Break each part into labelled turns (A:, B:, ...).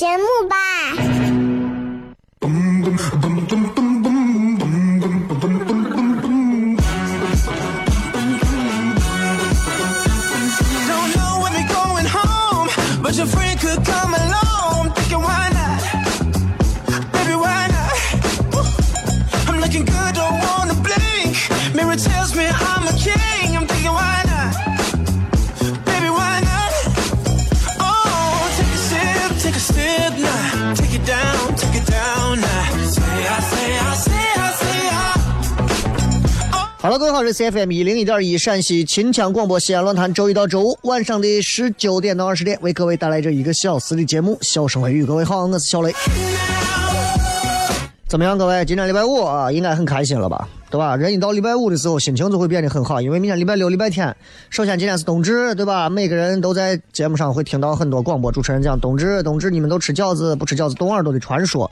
A: 节目吧。
B: 各位好，这是 C F M 一零一点一陕西秦腔广播西安论坛，周一到周五晚上的十九点到二十点，为各位带来这一个小时的节目《笑声雷雨》。各位好，我是小雷。怎么样，各位？今天礼拜五啊，应该很开心了吧？对吧？人一到礼拜五的时候，心情就会变得很好，因为明天礼拜六、礼拜天。首先，今天是冬至，对吧？每个人都在节目上会听到很多广播主持人讲冬至，冬至你们都吃饺子不吃饺子，冻耳朵的传说。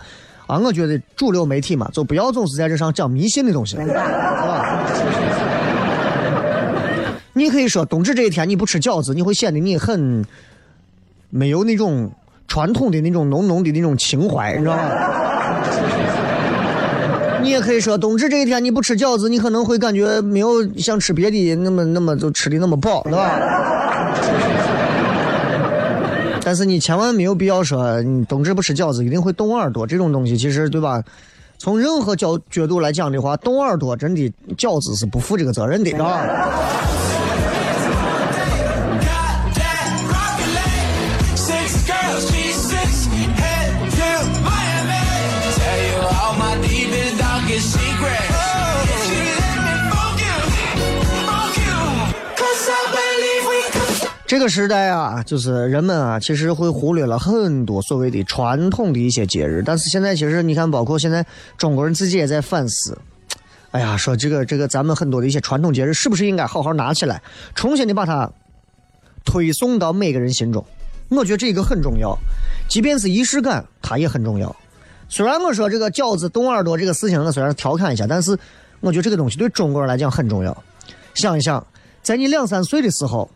B: 啊，我觉得主流媒体嘛，就不要总是在这上讲迷信的东西，是吧？你可以说冬至这一天你不吃饺子，你会显得你很没有那种传统的那种浓浓的那种情怀，你知道吗？你也可以说冬至这一天你不吃饺子，你可能会感觉没有像吃别的那么那么就吃的那么饱，对吧？但是你千万没有必要说，冬至不吃饺子一定会冻耳朵这种东西，其实对吧？从任何角角度来讲的话，冻耳朵真的饺子是不负这个责任的，是这个时代啊，就是人们啊，其实会忽略了很多所谓的传统的一些节日。但是现在，其实你看，包括现在中国人自己也在反思。哎呀，说这个这个，咱们很多的一些传统节日，是不是应该好好拿起来，重新的把它推送到每个人心中？我觉得这个很重要，即便是仪式感，它也很重要。虽然我说这个饺子冻耳朵这个事情，我虽然调侃一下，但是我觉得这个东西对中国人来讲很重要。想一想，在你两三岁的时候。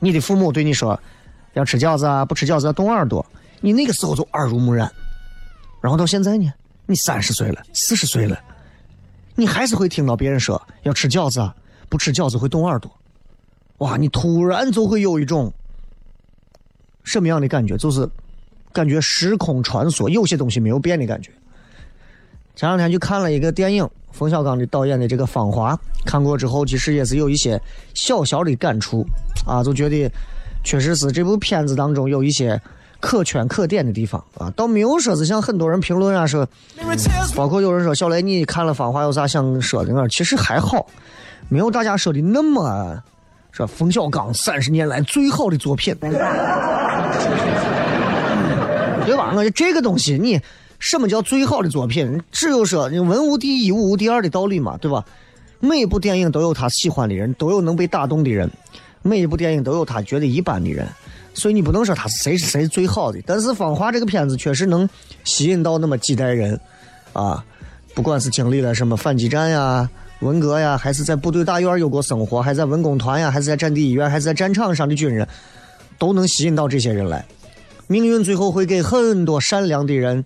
B: 你的父母对你说要吃饺子啊，不吃饺子要冻耳朵，你那个时候就耳濡目染。然后到现在呢，你三十岁了，四十岁了，你还是会听到别人说要吃饺子啊，不吃饺子会冻耳朵。哇，你突然就会有一种什么样的感觉？就是感觉时空穿梭，有些东西没有变的感觉。前两天去看了一个电影，冯小刚的导演的这个《芳华》，看过之后，其实也是有一些小小的感触。啊，就觉得确实是这部片子当中有一些可圈可点的地方啊，倒没有说是像很多人评论啊说，包括有人说小雷你看了《芳华》有啥想说的？其实还好，没有大家说的那么说冯小刚三十年来最好的作品，对吧？我这个东西，你什么叫最好的作品？只有说文无第一，武无第二的道理嘛，对吧？每一部电影都有他喜欢的人，都有能被打动的人。每一部电影都有他觉得一般的人，所以你不能说他是谁是谁最好的。但是《芳华》这个片子确实能吸引到那么几代人，啊，不管是经历了什么反击战呀，文革呀，还是在部队大院有过生活，还在文工团呀，还是在战地医院，还是在战场上的军人，都能吸引到这些人来。命运最后会给很多善良的人，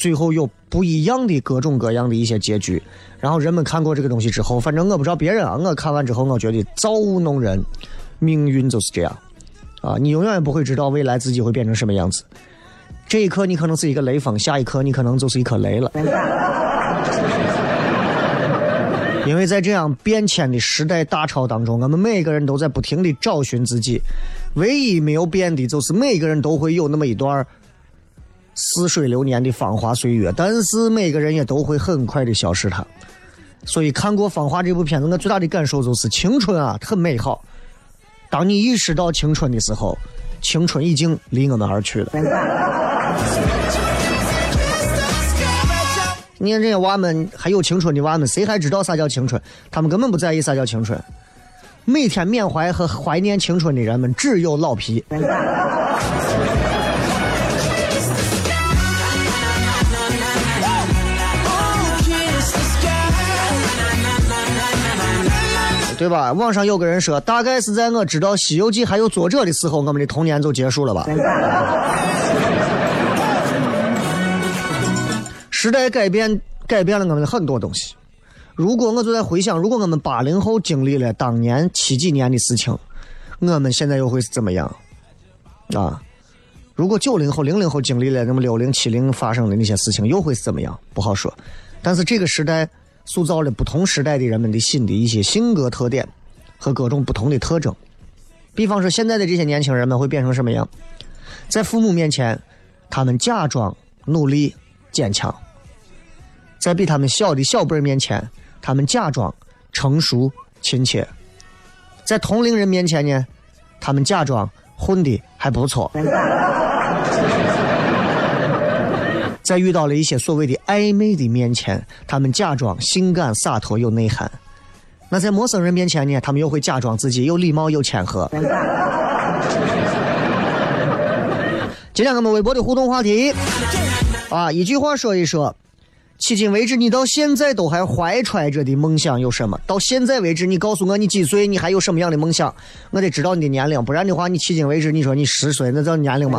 B: 最后有不一样的各种各样的一些结局。然后人们看过这个东西之后，反正我不知道别人啊，我看完之后，我觉得造物弄人，命运就是这样啊！你永远也不会知道未来自己会变成什么样子。这一刻你可能是一个雷锋，下一刻你可能就是一颗雷了。因为在这样变迁的时代大潮当中，我们每个人都在不停的找寻自己。唯一没有变的，就是每个人都会有那么一段似水流年的芳华岁月，但是每个人也都会很快的消失它。所以看过《芳华》这部片子，我最大的感受就是青春啊，很美好。当你意识到青春的时候，青春已经离我们而去了。你看这些娃们，还有青春的娃们，谁还知道啥叫青春？他们根本不在意啥叫青春。每天缅怀和怀念青春的人们，只有老皮。对吧？网上有个人说，大概是在我知道《西游记》还有作者的时候，我们的童年就结束了吧。时代改变，改变了我们的很多东西。如果我就在回想，如果我们八零后经历了当年七几年的事情，我们现在又会是怎么样？啊？如果九零后、零零后经历了那么六零、七零发生的那些事情，又会是怎么样？不好说。但是这个时代塑造了不同时代的人们的新的一些性格特点和各种不同的特征。比方说，现在的这些年轻人们会变成什么样？在父母面前，他们假装努力坚强。在比他们小的小辈面前，他们假装成熟亲切；在同龄人面前呢，他们假装混的还不错；在遇到了一些所谓的暧昧的面前，他们假装性感洒脱有内涵；那在陌生人面前呢，他们又会假装自己有礼貌有谦和。今天我们微博的互动话题啊，一句话说一说。迄今为止，你到现在都还怀揣着的梦想有什么？到现在为止，你告诉我你几岁，你还有什么样的梦想？我得知道你的年龄，不然的话，你迄今为止，你说你十岁，那叫年龄吗？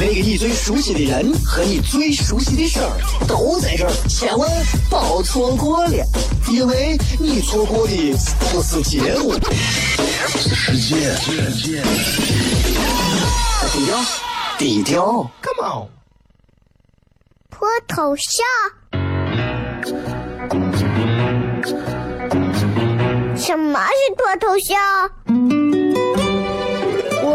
C: 那个你最熟悉的人和你最熟悉的事儿都在这儿，千万别错过了，因为你错过的不是结果，
D: 是世界。
C: 低调，低调
D: ，Come on，
A: 脱头像。什么是脱头像？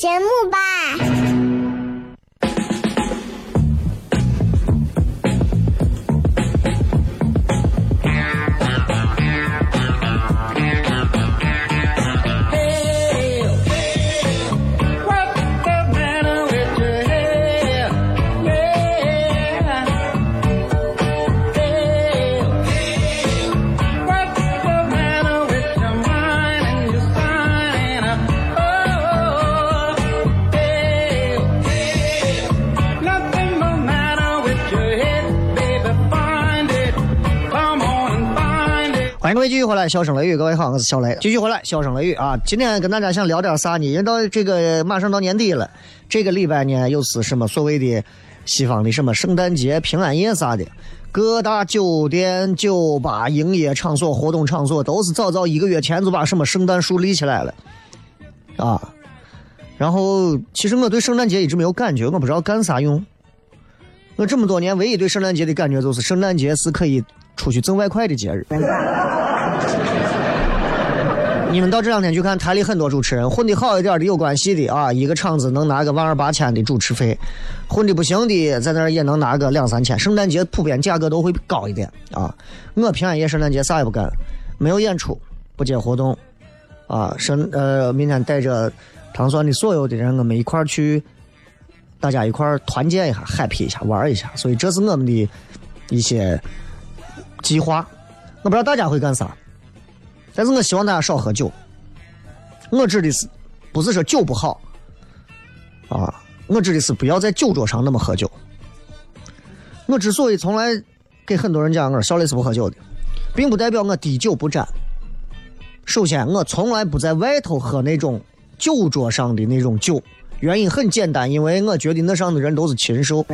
A: 节目吧。
B: 欢迎各位继续回来，笑声雷雨，各位好，我是小雷，继续回来，笑声雷雨啊！今天跟大家想聊点啥呢？因为到这个马上到年底了，这个礼拜呢又是什么所谓的西方的什么圣诞节、平安夜啥的，各大酒店、酒吧、营业场所、活动场所都是早早一个月前就把什么圣诞树立起来了，啊。然后，其实我对圣诞节一直没有感觉，我不知道干啥用。我这么多年唯一对圣诞节的感觉就是，圣诞节是可以出去挣外快的节日。你们到这两天去看台里很多主持人混的好一点的有关系的啊，一个场子能拿个万二八千的主持费，混的不行的在那儿也能拿个两三千。圣诞节普遍价格都会高一点啊。我平安夜圣诞节啥也不干，没有演出，不接活动啊。圣呃，明天带着唐酸的所有的人，我们一块儿去，大家一块儿团建一下，happy 一下，玩一下。所以这是我们的一些计划。我不知道大家会干啥。但是我希望大家少喝酒。我指的是，不是说酒不好，啊，我指的是不要在酒桌上那么喝酒。我之所以从来给很多人讲我小雷是不喝酒的，并不代表我滴酒不沾。首先，我从来不在外头喝那种酒桌上的那种酒，原因很简单，因为我觉得那上的人都是禽兽。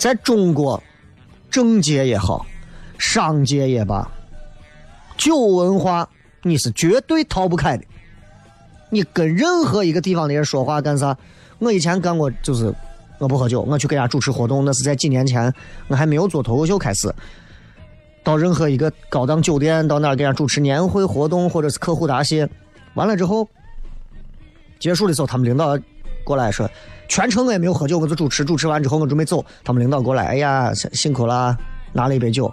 B: 在中国，政界也好。商界也罢，酒文化你是绝对逃不开的。你跟任何一个地方的人说话干啥？我以前干过，就是我不喝酒，我去给人家主持活动，那是在几年前，我还没有做脱口秀开始。到任何一个高档酒店，到哪儿给人家主持年会活动或者是客户答谢，完了之后结束的时候，他们领导过来说，全程我也没有喝酒，我就主持，主持完之后我准备走，他们领导过来，哎呀，辛苦了。拿了一杯酒，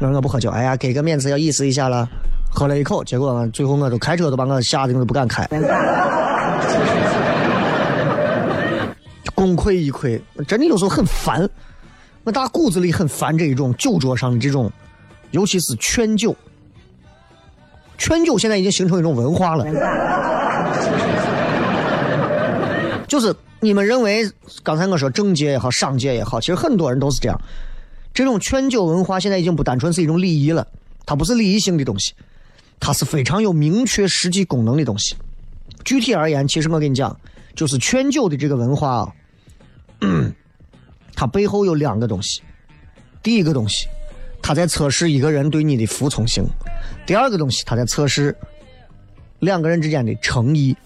B: 我说我不喝酒，哎呀，给个面子要意思一下了，喝了一口，结果最后我都开车都把我吓得我都不敢开，功亏一篑，真的有时候很烦，我打骨子里很烦这一种酒桌上的这种，尤其是劝酒，劝酒现在已经形成一种文化了，就是你们认为刚才我说政界也好，商界也好，其实很多人都是这样。这种劝酒文化现在已经不单纯是一种礼仪了，它不是礼仪性的东西，它是非常有明确实际功能的东西。具体而言，其实我跟你讲，就是劝酒的这个文化啊，它背后有两个东西。第一个东西，它在测试一个人对你的服从性；第二个东西，它在测试两个人之间的诚意。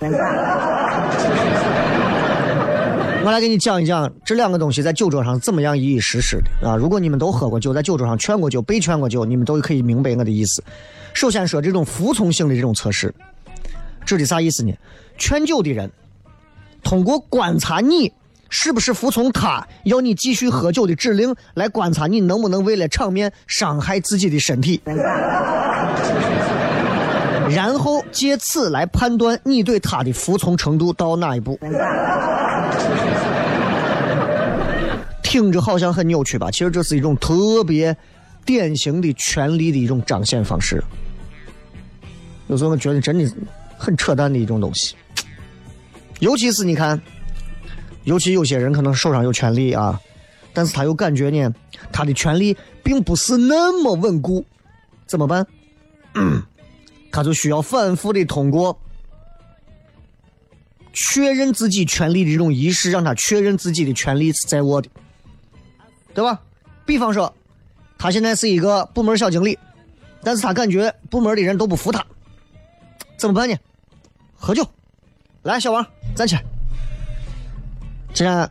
B: 我来给你讲一讲这两个东西在酒桌上怎么样一一实施的啊！如果你们都喝过酒，在酒桌上劝过酒、被劝过酒，你们都可以明白我的意思。首先说这种服从性的这种测试，指的啥意思呢？劝酒的人通过观察你是不是服从他要你继续喝酒的指令，来观察你能不能为了场面伤害自己的身体，然后借此来判断你对他的服从程度到哪一步。听着好像很扭曲吧？其实这是一种特别典型的权力的一种彰显方式。有时候我觉得真的很扯淡的一种东西。尤其是你看，尤其有些人可能手上有权力啊，但是他又感觉呢，他的权力并不是那么稳固，怎么办？他就需要反复的通过确认自己权利的这种仪式，让他确认自己的权利是在握的。对吧？比方说，他现在是一个部门小经理，但是他感觉部门的人都不服他，怎么办呢？喝酒，来，小王站起来。既然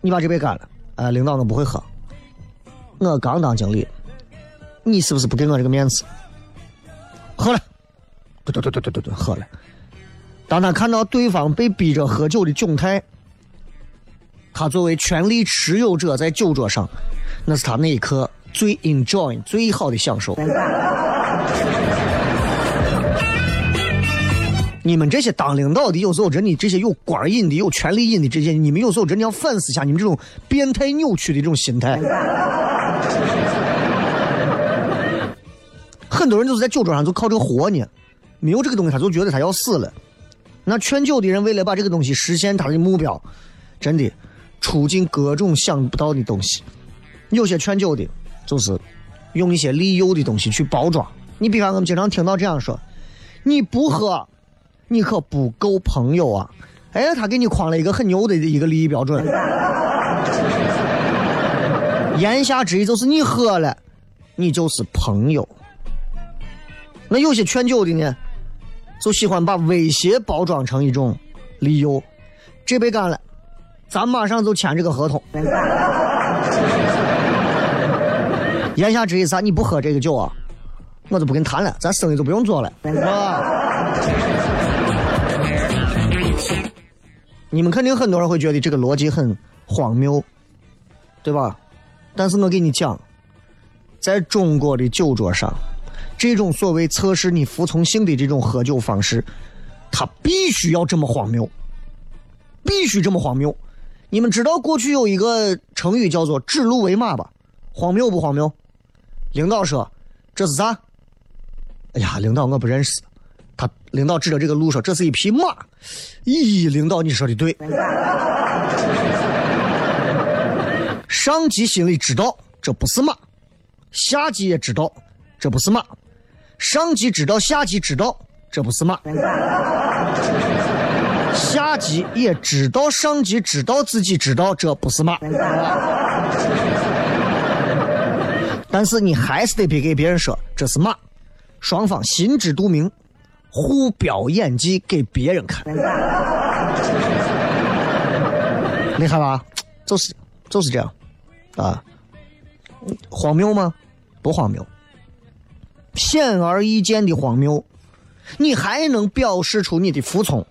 B: 你把这杯干了，哎，领导我不会喝，我刚当经理，你是不是不给我这个面子？喝了，对对对对对对对，喝了。当他看到对方被逼着喝酒的窘态。他作为权力持有者，在酒桌上，那是他那一刻最 enjoy、最好的享受。你们这些当领导的，有时候真的这些有官瘾的、有权力瘾的这些，你们有时候真的要反思一下你们这种变态扭曲的这种心态。很多人就是在酒桌上就靠这个活呢，没有这个东西他就觉得他要死了。那劝酒的人为了把这个东西实现他的目标，真的。出尽各种想不到的东西，有些劝酒的，就是用一些利诱的东西去包装。你比方我们经常听到这样说：“你不喝，你可不够朋友啊！哎，他给你框了一个很牛的一个利益标准。言下之意就是你喝了，你就是朋友。那有些劝酒的呢，就喜欢把威胁包装成一种理由。这杯干了，咱马上就签这个合同。言下之意啥？你不喝这个酒啊，我就不跟你谈了，咱生意就不用做了，你们肯定很多人会觉得这个逻辑很荒谬，对吧？但是我给你讲，在中国的酒桌上，这种所谓测试你服从性的这种喝酒方式，它必须要这么荒谬，必须这么荒谬。你们知道过去有一个成语叫做“指鹿为马”吧？荒谬不荒谬？领导说这是啥？哎呀，领导我不认识。他领导指着这个鹿说：“这是一匹马。”咦，领导你说的对。上级心里知道这不是马，下级也知道这不是马，上级知道下级知道这不是马，下级也知道上级知道自己知道这不是马。但是你还是得别给别人说这是马，双方心知肚明。互飙演技给别人看，厉害吧？就是就是这样，啊，荒谬吗？不荒谬，显而易见的荒谬，你还能表示出你的服从，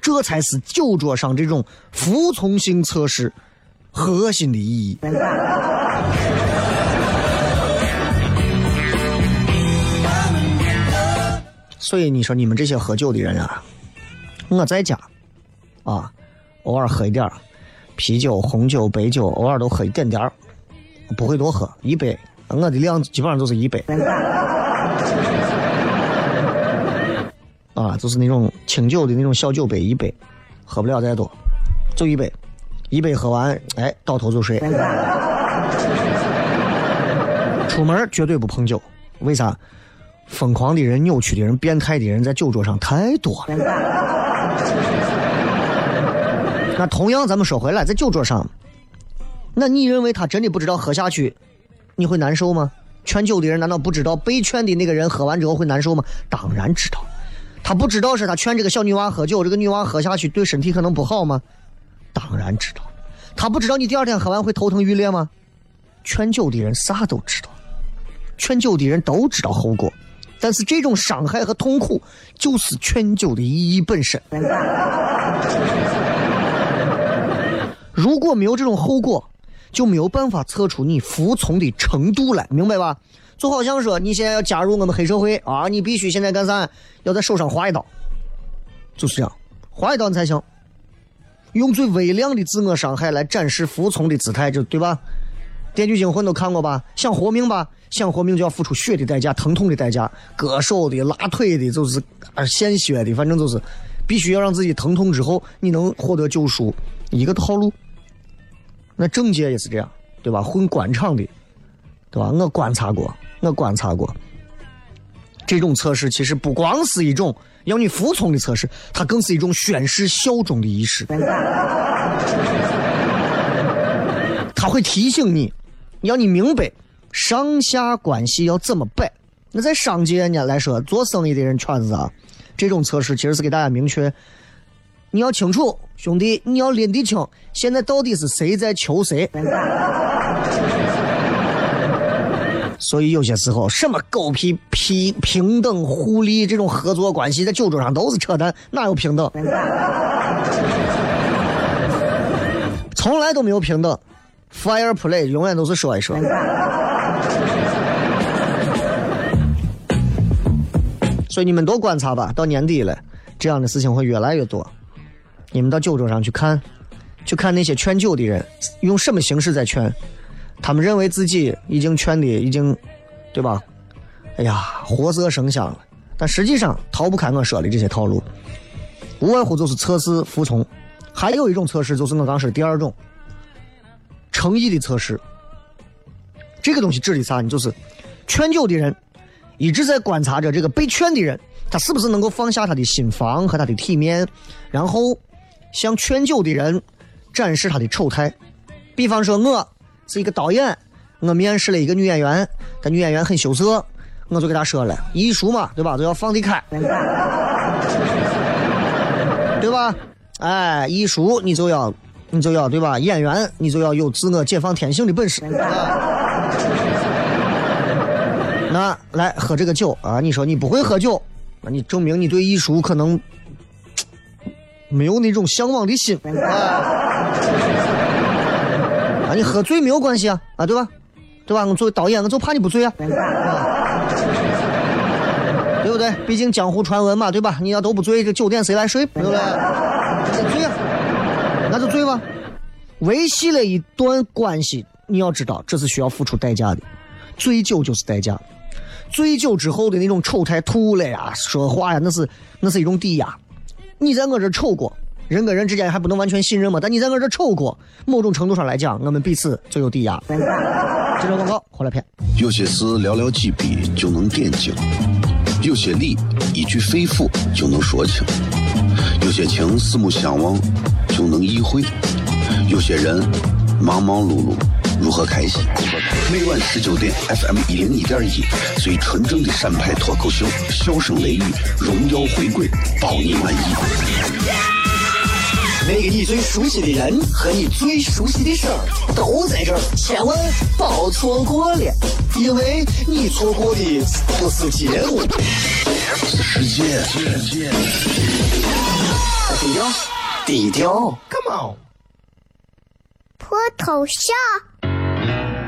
B: 这才是酒桌上这种服从性测试核心的意义。所以你说你们这些喝酒的人啊，我在家啊，偶尔喝一点啤酒、红酒、白酒，偶尔都喝一点点不会多喝一杯。我的量基本上都是一杯，啊，就是那种清酒的那种小酒杯一杯，喝不了再多，就一杯，一杯喝完，哎，倒头就睡。出门绝对不碰酒，为啥？疯狂的人、扭曲的人、变态的人在酒桌上太多了。那同样，咱们说回来，在酒桌上，那你认为他真的不知道喝下去你会难受吗？劝酒的人难道不知道被劝的那个人喝完之后会难受吗？当然知道。他不知道是他劝这个小女娃喝酒，这个女娃喝下去对身体可能不好吗？当然知道。他不知道你第二天喝完会头疼欲裂吗？劝酒的人啥都知道，劝酒的人都知道后果。但是这种伤害和痛苦，就是劝酒的意义本身。如果没有这种后果，就没有办法测出你服从的程度来，明白吧？就好像说，你现在要加入我们黑社会啊，你必须现在干啥？要在手上划一刀，就是这样，划一刀你才行。用最微量的自我伤害来展示服从的姿态，就对吧？《电锯惊魂》都看过吧？想活命吧？想活命就要付出血的代价、疼痛的代价，割手的、拉腿的，就是啊，献血的，反正就是，必须要让自己疼痛之后，你能获得救赎，一个套路。那政界也是这样，对吧？混官场的，对吧？我观察过，我观察过，这种测试其实不光是一种要你服从的测试，它更是一种宣誓效忠的仪式。他会提醒你。要你明白，上下关系要怎么摆。那在商界呢来说，做生意的人圈子啊，这种测试其实是给大家明确，你要清楚，兄弟，你要拎得清，现在到底是谁在求谁。所以有些时候，什么狗屁平平等互利这种合作关系，在酒桌上都是扯淡，哪有平等？从来都没有平等。Fire play 永远都是说一说，所以你们多观察吧。到年底了，这样的事情会越来越多。你们到酒桌上去看，去看那些劝酒的人用什么形式在劝，他们认为自己已经劝的已经，对吧？哎呀，活色生香了。但实际上逃不开我说的这些套路，无外乎就是测试服从。还有一种测试就是我刚说的第二种。诚意的测试，这个东西指的啥？你就是劝酒的人一直在观察着这个被劝的人他是不是能够放下他的心防和他的体面，然后向劝酒的人展示他的丑态？比方说，我是一个导演，我面试了一个女演员，但女演员很羞涩，我就给她说了，艺术嘛，对吧，都要放得开，对吧？哎，艺术你就要，你就要，对吧？演员你就要有自我解放天性的本事。那来喝这个酒啊！你说你不会喝酒，那你证明你对艺术可能没有那种向往的心啊！你喝醉没有关系啊，啊对吧？对吧？我作为导演，我就怕你不醉啊，对不对？毕竟江湖传闻嘛，对吧？你要都不醉，这酒店谁来睡？对不对？醉啊，那就醉吧。维系了一段关系，你要知道这是需要付出代价的，醉酒就是代价。醉酒之后的那种丑态，吐了呀，说话呀，那是那是一种抵押。你在我这丑过，人跟人之间还不能完全信任嘛？但你在我这丑过，某种程度上来讲，我们彼此就有抵押。接着广告，回来片。
D: 有些事寥寥几笔就能点睛，有些理一句肺腑就能说清，有些情四目相望就能意会，有些人忙忙碌碌。如何开心？每晚十九点，FM 一零一点一，最纯正的陕派脱口秀，笑声雷雨，荣耀回归，包你满意。
C: 那个你最熟悉的人和你最熟悉的事儿都在这儿，千万别错过了，因为你错过的不是节目，
D: 是世界。
C: 低调，低调，Come on，
A: 脱头像。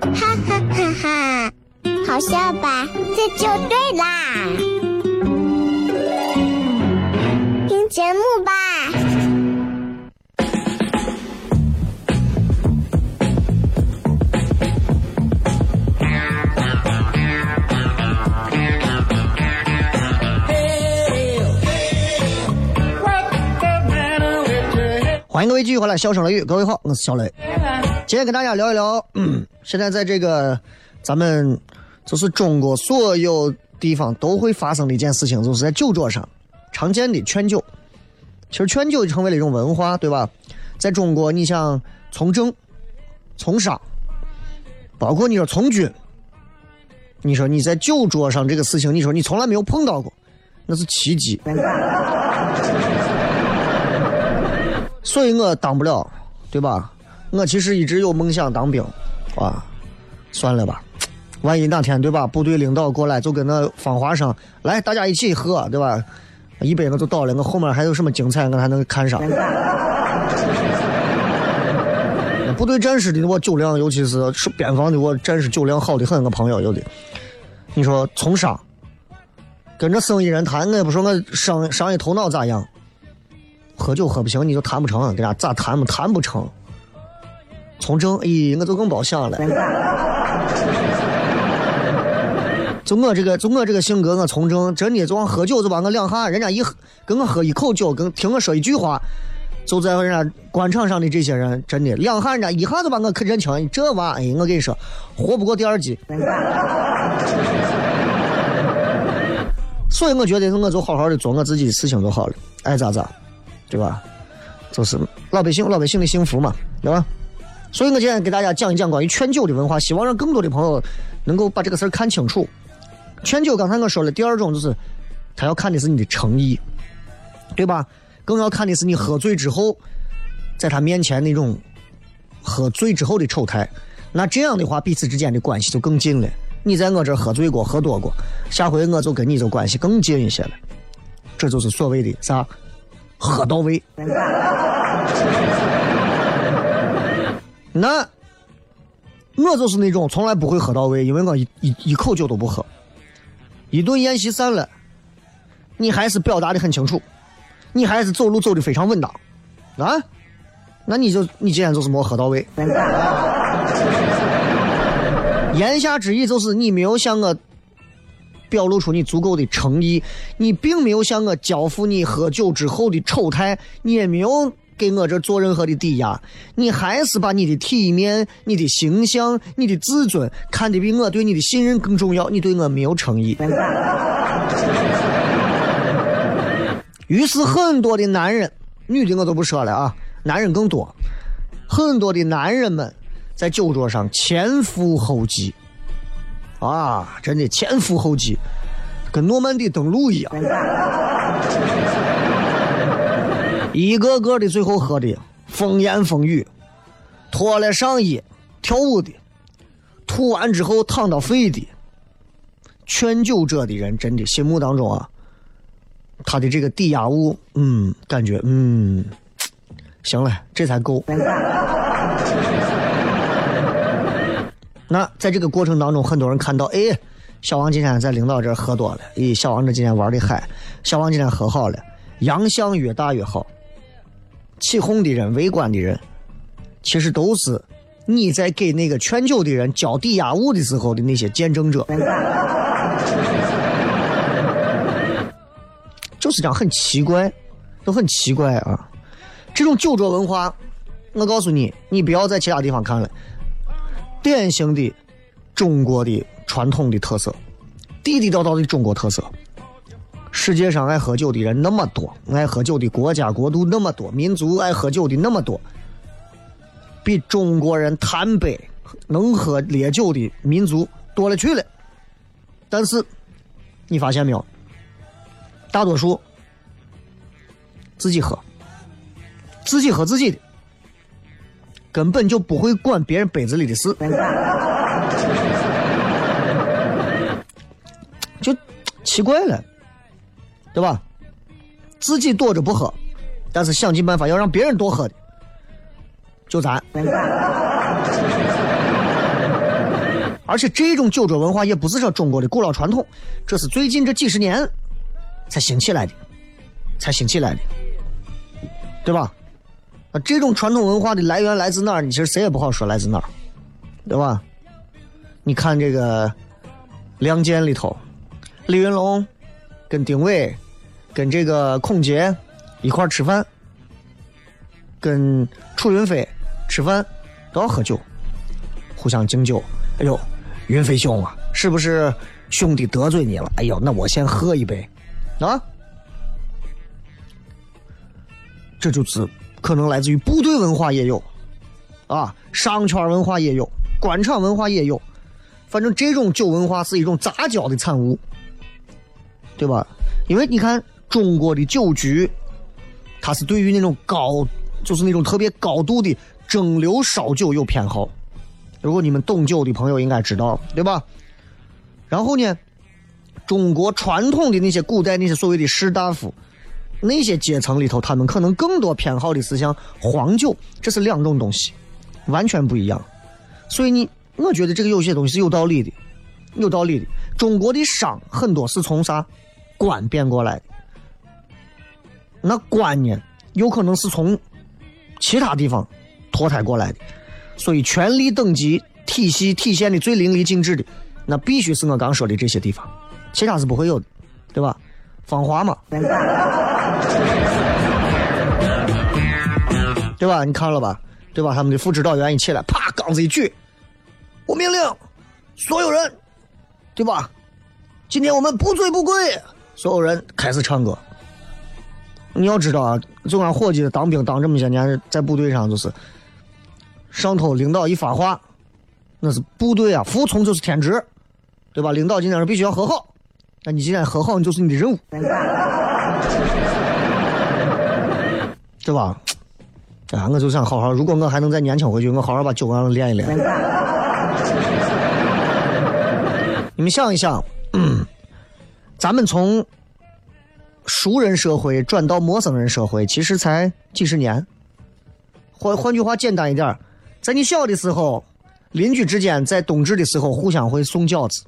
A: 哈哈哈哈，好笑吧？这就对啦，听节目吧。
B: 欢迎各位继续回来，笑声雷雨，各位好，我是小雷。今天跟大家聊一聊，现在在这个咱们就是中国所有地方都会发生的一件事情，就是在酒桌上常见的劝酒。其实劝酒成为了一种文化，对吧？在中国，你像从政、从商，包括你说从军，你说你在酒桌上这个事情，你说你从来没有碰到过，那是奇迹。所以我当不了，对吧？我其实一直有梦想当兵，啊，算了吧，万一哪天对吧，部队领导过来就跟那芳华生来，大家一起喝，对吧？一杯我就倒了，我后面还有什么精彩，我还能看上。部队战士的我酒量，尤其是边防的我战士酒量好的很，我朋友有的。你说从商，跟着生意人谈，我也不说我商商业头脑咋样，喝酒喝不行，你就谈不成，跟家咋谈嘛，谈不成。从政，咦，我就更别想了。就我这个，就我这个性格，我从政真的就往喝酒，就把我两下，人家一喝，跟我喝一口酒，跟听我说一句话，就在人家官场上的这些人，真的两下，人家一下就把我可认清。这娃，哎，我跟你说，活不过第二季。所以我觉得，我就好好的做我自己的事情就好了，爱咋咋，对吧？就是老百姓，老百姓的幸福嘛，对吧？所以我今天给大家讲一讲关于劝酒的文化，希望让更多的朋友能够把这个事儿看清楚。劝酒，刚才我说了，第二种就是他要看的是你的诚意，对吧？更要看的是你喝醉之后，在他面前那种喝醉之后的丑态。那这样的话，彼此之间的关系就更近了。你在我这喝醉过、喝多过，下回我就跟你就关系更近一些了。这就是所谓的啥？喝到位。那我就是那种从来不会喝到位，因为我一一一口酒都不喝。一顿宴席散了，你还是表达的很清楚，你还是走路走的非常稳当，啊，那你就你今天就是没喝到位。言下之意就是你没有向我表露出你足够的诚意，你并没有向我交付你喝酒之后的丑态，你也没有给我这做任何的抵押，你还是把你的体面、你的形象、你的自尊看得比我对你的信任更重要，你对我没有诚意。于是很多的男人，女的我都不说了啊，男人更多，很多的男人们。在酒桌上前赴后继，啊，真的前赴后继，跟诺曼底登陆一样，一个个的最后喝的风言风语，脱了上衣跳舞的，吐完之后躺到废的，劝酒者的人真的心目当中啊，他的这个抵押物，嗯，感觉嗯，行了，这才够。那在这个过程当中，很多人看到，哎，小王今天在领导这喝多了，咦，小王这今天玩的嗨，小王今天喝好了，洋相越大越好。起哄的人、围观的人，其实都是你在给那个劝酒的人交抵押物的时候的那些见证者。就是这样，很奇怪，都很奇怪啊！这种酒桌文化，我告诉你，你不要在其他地方看了。典型的中国的传统的特色，地地道道的中国特色。世界上爱喝酒的人那么多，爱喝酒的国家国度那么多，民族爱喝酒的那么多，比中国人贪杯能喝烈酒的民族多了去了。但是你发现没有？大多数自己喝，自己喝自己的。根本就不会管别人杯子里的事，就奇怪了，对吧？自己躲着不喝，但是想尽办法要让别人多喝的，就咱。而且这种酒桌文化也不是说中国的古老传统，这是最近这几十年才兴起来的，才兴起来的，对吧？啊，这种传统文化的来源来自哪儿？你其实谁也不好说来自哪儿，对吧？你看这个《亮剑》里头，李云龙跟丁伟跟这个孔杰一块吃饭，跟楚云飞吃饭都要喝酒，互相敬酒。哎呦，云飞兄啊，是不是兄弟得罪你了？哎呦，那我先喝一杯，啊，这就是。可能来自于部队文化也有，啊，商圈文化也有，官场文化也有，反正这种酒文化是一种杂交的产物，对吧？因为你看中国的酒局，它是对于那种高，就是那种特别高度的蒸馏烧酒有偏好。如果你们懂酒的朋友应该知道，对吧？然后呢，中国传统的那些古代那些所谓的士大夫。那些阶层里头，他们可能更多偏好的是像黄酒，这是两种东西，完全不一样。所以你，我觉得这个有些东西是有道理的，有道理的。中国的商很多是从啥官变过来，那官呢，有可能是从其他地方脱胎过来的。所以权力等级体系体现的最淋漓尽致的，那必须是我刚说的这些地方，其他是不会有的，对吧？芳华嘛，对吧？你看了吧？对吧？他们的副指导员一起来，啪，杠子一举，我命令所有人，对吧？今天我们不醉不归，所有人开始唱歌。你要知道啊，就俺伙计当兵当这么些年，在部队上就是，上头领导一发话，那是部队啊，服从就是天职，对吧？领导今天是必须要和好。那你今天和好，你就是你的任务，对吧？啊，我就想好好，如果我还能再年轻回去，我好好把酒量练一练。你们想一想，咱们从熟人社会转到陌生人社会，其实才几十年。换换句话简单一点，在你小的时候，邻居之间在冬至的时候互相会送饺子。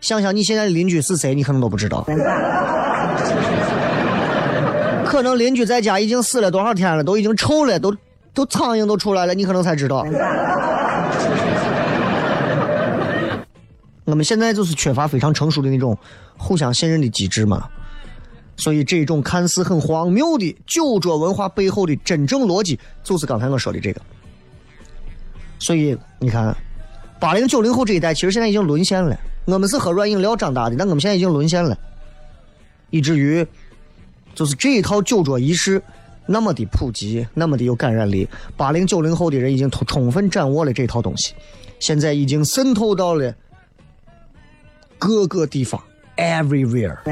B: 想想你现在的邻居是谁，你可能都不知道。可能邻居在家已经死了多少天了，都已经臭了，都都苍蝇都出来了，你可能才知道。我们现在就是缺乏非常成熟的那种互相信任的机制嘛，所以这种看似很荒谬的酒桌文化背后的真正逻辑，就是刚才我说的这个。所以你看，八零九零后这一代其实现在已经沦陷了。我们是喝软饮料长大的，但我们现在已经沦陷了，以至于就是这一套酒桌仪式那么的普及，那么的有感染力。八零九零后的人已经充充分掌握了这套东西，现在已经渗透到了。各个地方，everywhere，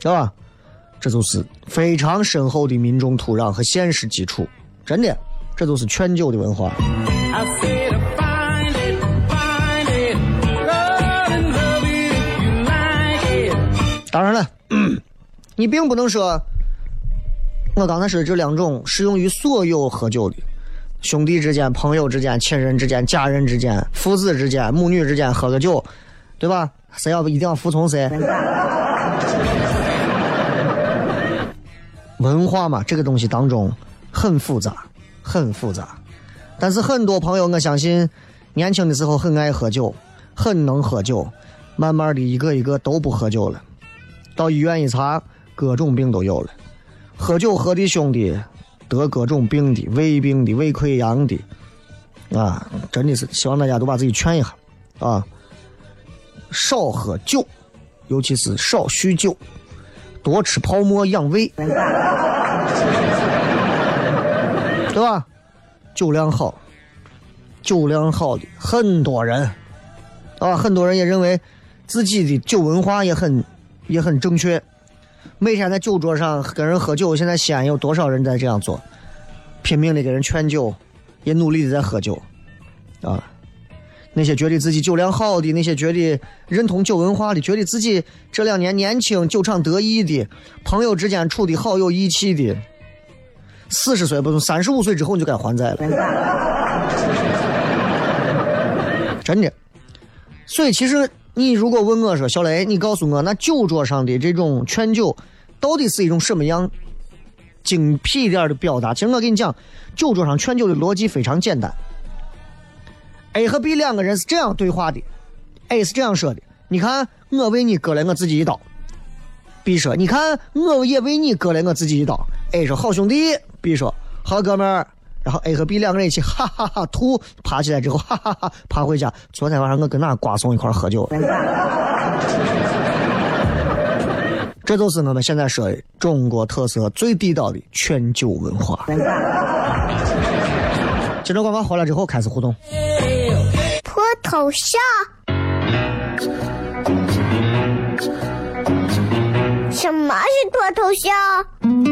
B: 知道吧？这就是非常深厚的民众土壤和现实基础，真的，这就是劝酒的文化。当然了，你并不能说，我刚才说的这两种适用于所有喝酒的。兄弟之间、朋友之间、亲人之间、家人之间、父子之间、母女之间喝个酒，对吧？谁要不一定要服从谁？文化嘛，这个东西当中很复杂，很复杂。但是很多朋友，我相信年轻的时候很爱喝酒，很能喝酒，慢慢的一个一个都不喝酒了。到医院一查，各种病都有了。喝酒喝的兄弟。得各种病的，胃病的，胃溃疡的，啊，真的是希望大家都把自己劝一下，啊，少喝酒，尤其是少酗酒，多吃泡沫养胃，对吧？酒量好，酒量好的很多人，啊，很多人也认为自己的酒文化也很也很正确。每天在酒桌上跟人喝酒，现在西安有多少人在这样做？拼命的给人劝酒，也努力的在喝酒，啊！那些觉得自己酒量好的，那些觉得认同酒文化的，觉得自己这两年年轻、酒场得意的，朋友之间处的好有义气的，四十岁不，三十五岁之后你就该还债了，真的。所以其实。你如果问我说小雷，你告诉我，那酒桌上的这种劝酒，到底是一种什么样精辟一点的表达？其实我跟你讲，酒桌上劝酒的逻辑非常简单。A 和 B 两个人是这样对话的，A 是这样说的：“你看，我为你割了我自己一刀。”B 说：“你看，我也为你割了我自己一刀。”A 说：“好兄弟。”B 说：“好哥们儿。”然后 A 和 B 两个人一起哈哈哈吐，爬起来之后哈哈哈爬回家。昨天晚上我跟那瓜怂一块喝酒，这就是我们现在说的中国特色最地道的劝酒文化。接着广告回来之后开始互动。
A: 脱头像？什么是脱头像？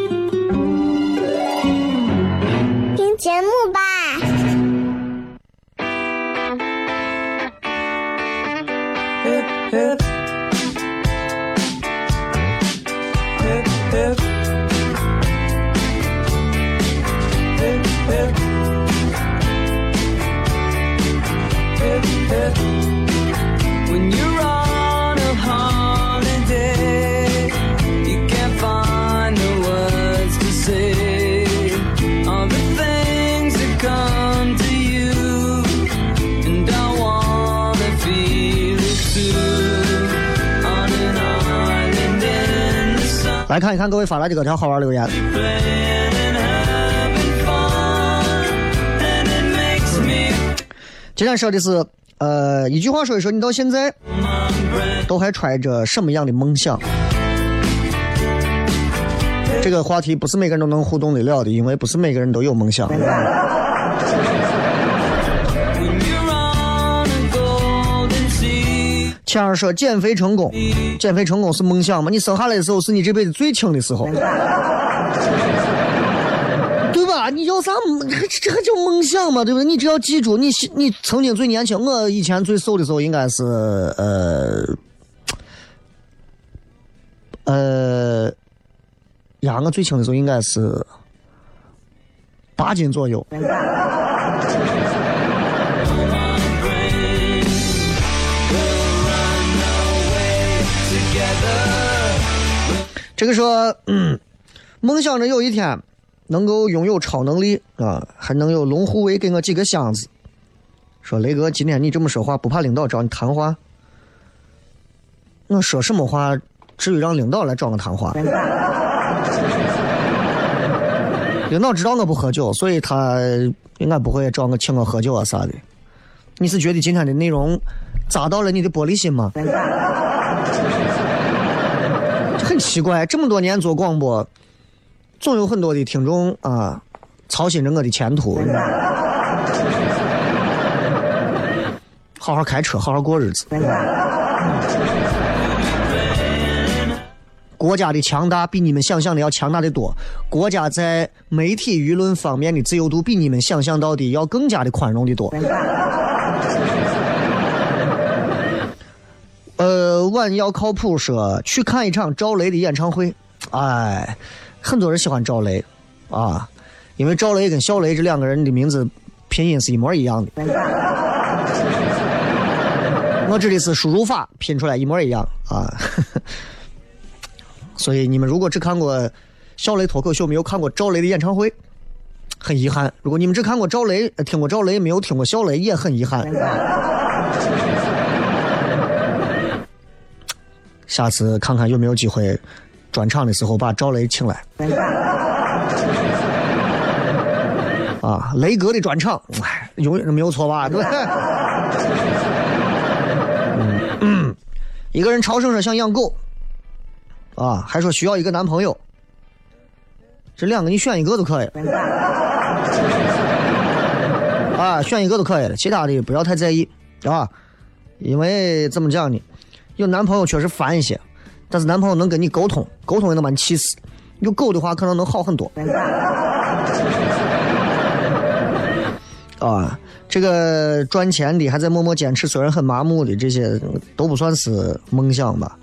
B: 看一看各位发来的各条好玩留言。今天说的是，呃，一句话说一说，你到现在都还揣着什么样的梦想？这个话题不是每个人都能互动的了的，因为不是每个人都有梦想。谦儿说减肥成功，减肥成功是梦想吗？你生下来的时候是你这辈子最轻的时候，对吧？你叫啥？这这还叫梦想吗？对不对？你只要记住，你你曾经最年轻，我以前最瘦的时候应该是呃呃呀，我最轻的时候应该是八斤左右。这个说，嗯，梦想着有一天能够拥有超能力啊，还能有龙护卫给我几个箱子。说雷哥，今天你这么说话，不怕领导找你谈话？我说什么话，至于让领导来找我谈话？领导知道我不喝酒，所以他应该不会找我请我喝酒啊啥的。你是觉得今天的内容砸到了你的玻璃心吗？奇怪，这么多年做广播，总有很多的听众啊，操心着我的前途。好好开车，好好过日子。国家的强大比你们想象的要强大的多，国家在媒体舆论方面的自由度比你们想象到的要更加的宽容的多。呃，晚要靠谱说去看一场赵雷的演唱会，哎，很多人喜欢赵雷，啊，因为赵雷跟小雷这两个人的名字拼音是一模一样的。我指的是输入法拼出来一模一样啊。所以你们如果只看过小雷脱口秀，没有看过赵雷的演唱会，很遗憾。如果你们只看过赵雷，听过赵雷，没有听过小雷，也很遗憾。下次看看有没有机会，专场的时候把赵雷请来。啊，雷哥的专场，哎，永远没有错吧？对。嗯，一个人朝圣说想养狗，啊，还说需要一个男朋友，这两个你选一个都可以。啊，选一个都可以了，其他的不要太在意，啊，因为怎么讲呢？有男朋友确实烦一些，但是男朋友能跟你沟通，沟通也能把你气死。有狗的话，可能能好很多。啊，这个赚钱的还在默默坚持，虽然很麻木的，这些都不算是梦想吧。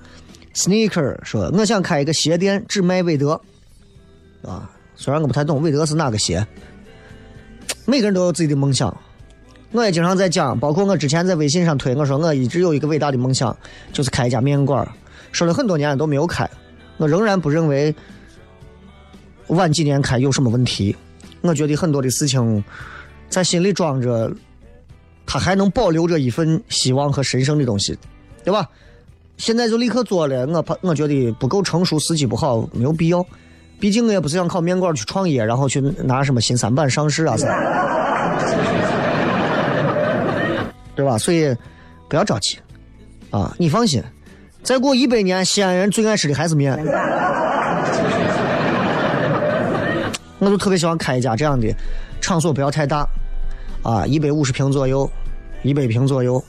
B: Sneaker 说：“我想开一个鞋店，只卖韦德。”啊，虽然我不太懂韦德是哪个鞋。每个人都有自己的梦想。我也经常在讲，包括我之前在微信上推，我说我一直有一个伟大的梦想，就是开一家面馆说了很多年都没有开，我仍然不认为晚几年开有什么问题。我觉得很多的事情在心里装着，它还能保留着一份希望和神圣的东西，对吧？现在就立刻做了，我怕我觉得不够成熟，时机不好，没有必要。毕竟我也不是想靠面馆去创业，然后去拿什么新三板上市啊啥。对吧？所以不要着急啊！你放心，再过一百年，西安人最爱吃的还是面。我就特别喜欢开一家这样的场所，不要太大啊，一百五十平左右，一百平左右。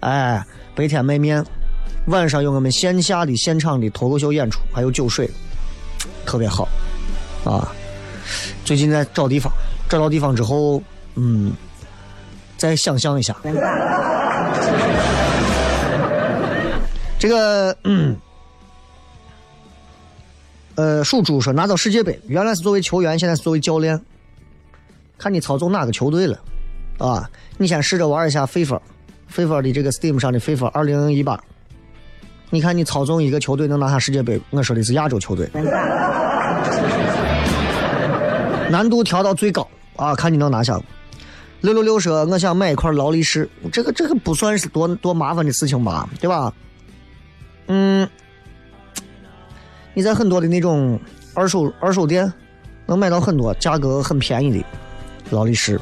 B: 哎，白天卖面，晚上有我们线下的现场的脱口秀演出，还有酒水，特别好啊！最近在找地方，找到地方之后，嗯。再想象一下，这个，嗯，呃，属猪说拿到世界杯，原来是作为球员，现在是作为教练，看你操纵哪个球队了，啊，你先试着玩一下 FIFA，FIFA 的这个 Steam 上的 FIFA 二零一八，你看你操纵一个球队能拿下世界杯，我说的是亚洲球队，难度调到最高啊，看你能拿下。六六六说：“我想买一块劳力士，这个这个不算是多多麻烦的事情吧，对吧？嗯，你在很多的那种二手二手店能买到很多价格很便宜的劳力士。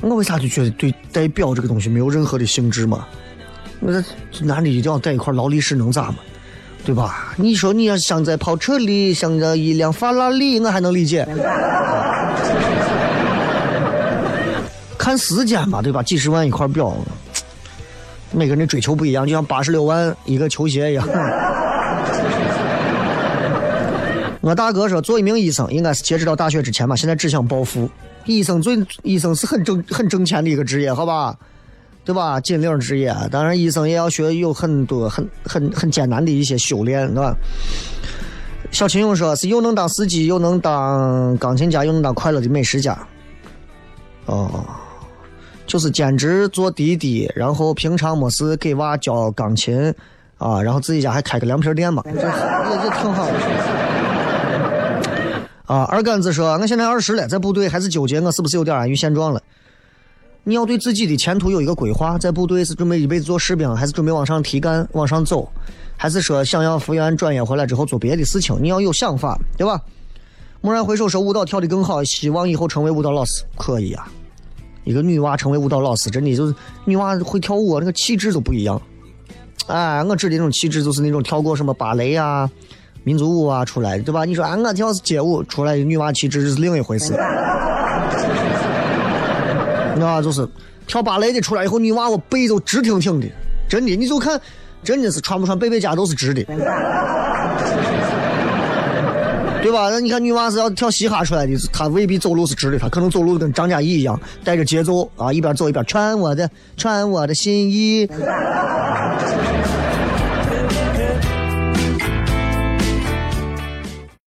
B: 我为啥就觉得对戴表这个东西没有任何的兴致嘛？那男的一定要戴一块劳力士能咋嘛？对吧？你说你要想在跑车里，想着一辆法拉利，我还能理解。”看时间吧，对吧？几十万一块表，每个人的追求不一样，就像八十六万一个球鞋一样。我大哥说，做一名医生应该是截止到大学之前吧，现在只想暴富。医生最医生是很挣很挣钱的一个职业，好吧？对吧？金领职业，当然医生也要学有很多很很很艰难的一些修炼，对吧？小秦勇说是又能当司机，又能当钢琴家，又能当快乐的美食家。哦，就是兼职做滴滴，然后平常没事给娃教钢琴，啊，然后自己家还开个凉皮店嘛，这也也挺好的。啊，二杆子说，我现在二十了，在部队还是纠结我是不是有点安于现状了。你要对自己的前途有一个规划，在部队是准备一辈子做士兵，还是准备往上提干、往上走，还是说想要复员转业回来之后做别的事情？你要有想法，对吧？蓦然回首说舞蹈跳得更好，希望以后成为舞蹈老师，可以啊。一个女娃成为舞蹈老师，真的就是女娃会跳舞，那个气质都不一样。哎，我指的那种气质就是那种跳过什么芭蕾啊、民族舞啊出来的，对吧？你说俺我跳是街舞出来的女娃气质是另一回事。那就是跳芭蕾的出来以后，女娃我背都直挺挺的，真的，你就看，真的是穿不穿背背佳都是直的，对吧？那你看女娃子要跳嘻哈出来的，她未必走路是直的，她可能走路跟张嘉译一样，带着节奏啊，一边走一边穿我的穿我的新衣。